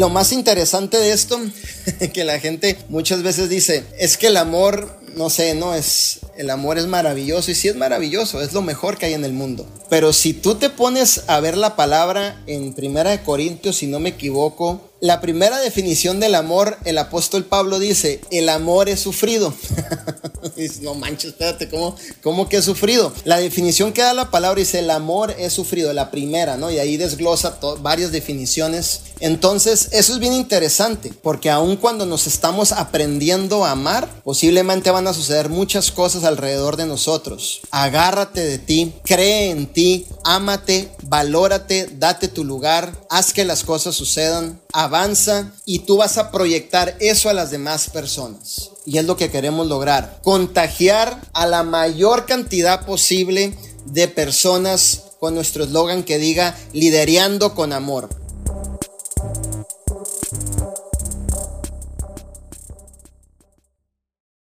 lo más interesante de esto, que la gente muchas veces dice, es que el amor, no sé, no es, el amor es maravilloso y sí es maravilloso, es lo mejor que hay en el mundo. Pero si tú te pones a ver la palabra en Primera de Corintios, si no me equivoco, la primera definición del amor, el apóstol Pablo dice, el amor es sufrido. no manches, espérate, ¿cómo, ¿cómo que es sufrido? La definición que da la palabra dice, el amor es sufrido, la primera, ¿no? Y ahí desglosa varias definiciones. Entonces, eso es bien interesante, porque aun cuando nos estamos aprendiendo a amar, posiblemente van a suceder muchas cosas alrededor de nosotros. Agárrate de ti, cree en ti, ámate, valórate, date tu lugar, haz que las cosas sucedan avanza y tú vas a proyectar eso a las demás personas. Y es lo que queremos lograr, contagiar a la mayor cantidad posible de personas con nuestro eslogan que diga liderando con amor.